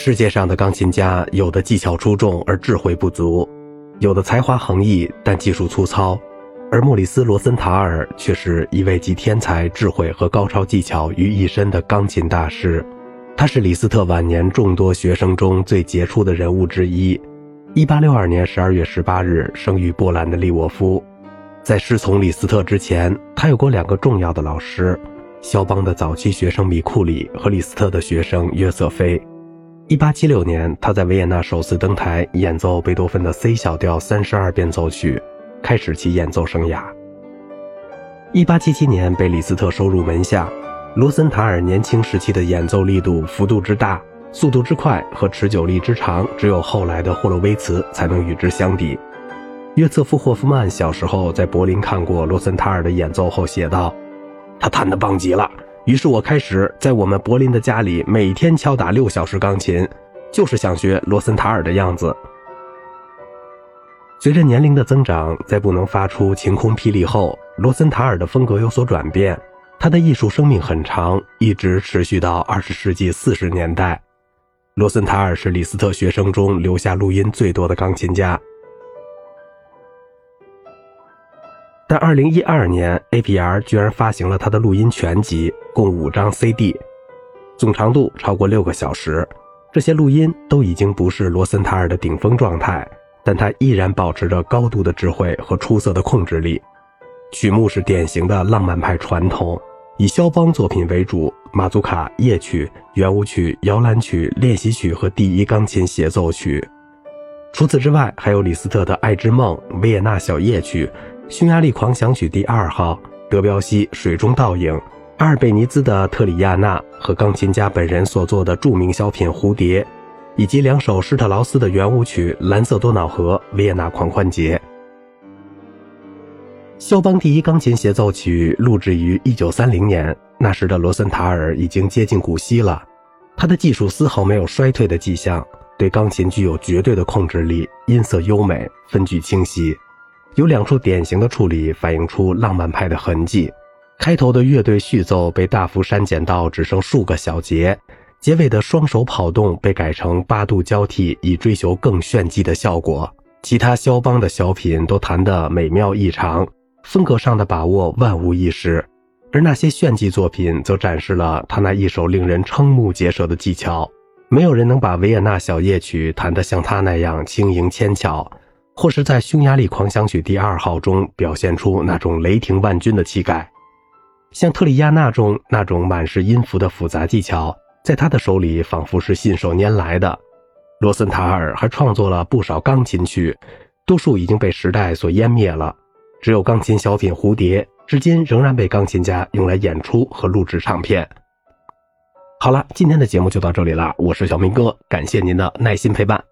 世界上的钢琴家，有的技巧出众而智慧不足，有的才华横溢但技术粗糙，而莫里斯·罗森塔尔却是一位集天才、智慧和高超技巧于一身的钢琴大师。他是李斯特晚年众多学生中最杰出的人物之一。1862年12月18日生于波兰的利沃夫。在师从李斯特之前，他有过两个重要的老师：肖邦的早期学生米库里和李斯特的学生约瑟菲。一八七六年，他在维也纳首次登台演奏贝多芬的 C 小调三十二变奏曲，开始其演奏生涯。一八七七年，被李斯特收入门下。罗森塔尔年轻时期的演奏力度、幅度之大、速度之快和持久力之长，只有后来的霍洛维茨才能与之相比。约瑟夫·霍夫曼小时候在柏林看过罗森塔尔的演奏后写道：“他弹得棒极了。”于是我开始在我们柏林的家里每天敲打六小时钢琴，就是想学罗森塔尔的样子。随着年龄的增长，在不能发出晴空霹雳后，罗森塔尔的风格有所转变。他的艺术生命很长，一直持续到二十世纪四十年代。罗森塔尔是李斯特学生中留下录音最多的钢琴家。但二零一二年，APR 居然发行了他的录音全集，共五张 CD，总长度超过六个小时。这些录音都已经不是罗森塔尔的顶峰状态，但他依然保持着高度的智慧和出色的控制力。曲目是典型的浪漫派传统，以肖邦作品为主，马祖卡夜曲、圆舞曲、摇篮曲、练习曲和第一钢琴协奏曲。除此之外，还有李斯特的《爱之梦》、维也纳小夜曲。匈牙利狂想曲第二号，德彪西《水中倒影》，阿尔贝尼兹的《特里亚纳》和钢琴家本人所作的著名小品《蝴蝶》，以及两首施特劳斯的圆舞曲《蓝色多瑙河》、《维也纳狂欢节》。肖邦第一钢琴协奏曲录制于1930年，那时的罗森塔尔已经接近古稀了，他的技术丝毫没有衰退的迹象，对钢琴具有绝对的控制力，音色优美，分句清晰。有两处典型的处理反映出浪漫派的痕迹：开头的乐队序奏被大幅删减到只剩数个小节，结尾的双手跑动被改成八度交替，以追求更炫技的效果。其他肖邦的小品都弹得美妙异常，风格上的把握万无一失，而那些炫技作品则展示了他那一手令人瞠目结舌的技巧。没有人能把维也纳小夜曲弹得像他那样轻盈纤巧。或是在《匈牙利狂想曲第二号》中表现出那种雷霆万钧的气概，像《特里亚纳》中那种满是音符的复杂技巧，在他的手里仿佛是信手拈来的。罗森塔尔还创作了不少钢琴曲，多数已经被时代所湮灭了，只有钢琴小品《蝴蝶》至今仍然被钢琴家用来演出和录制唱片。好了，今天的节目就到这里了，我是小明哥，感谢您的耐心陪伴。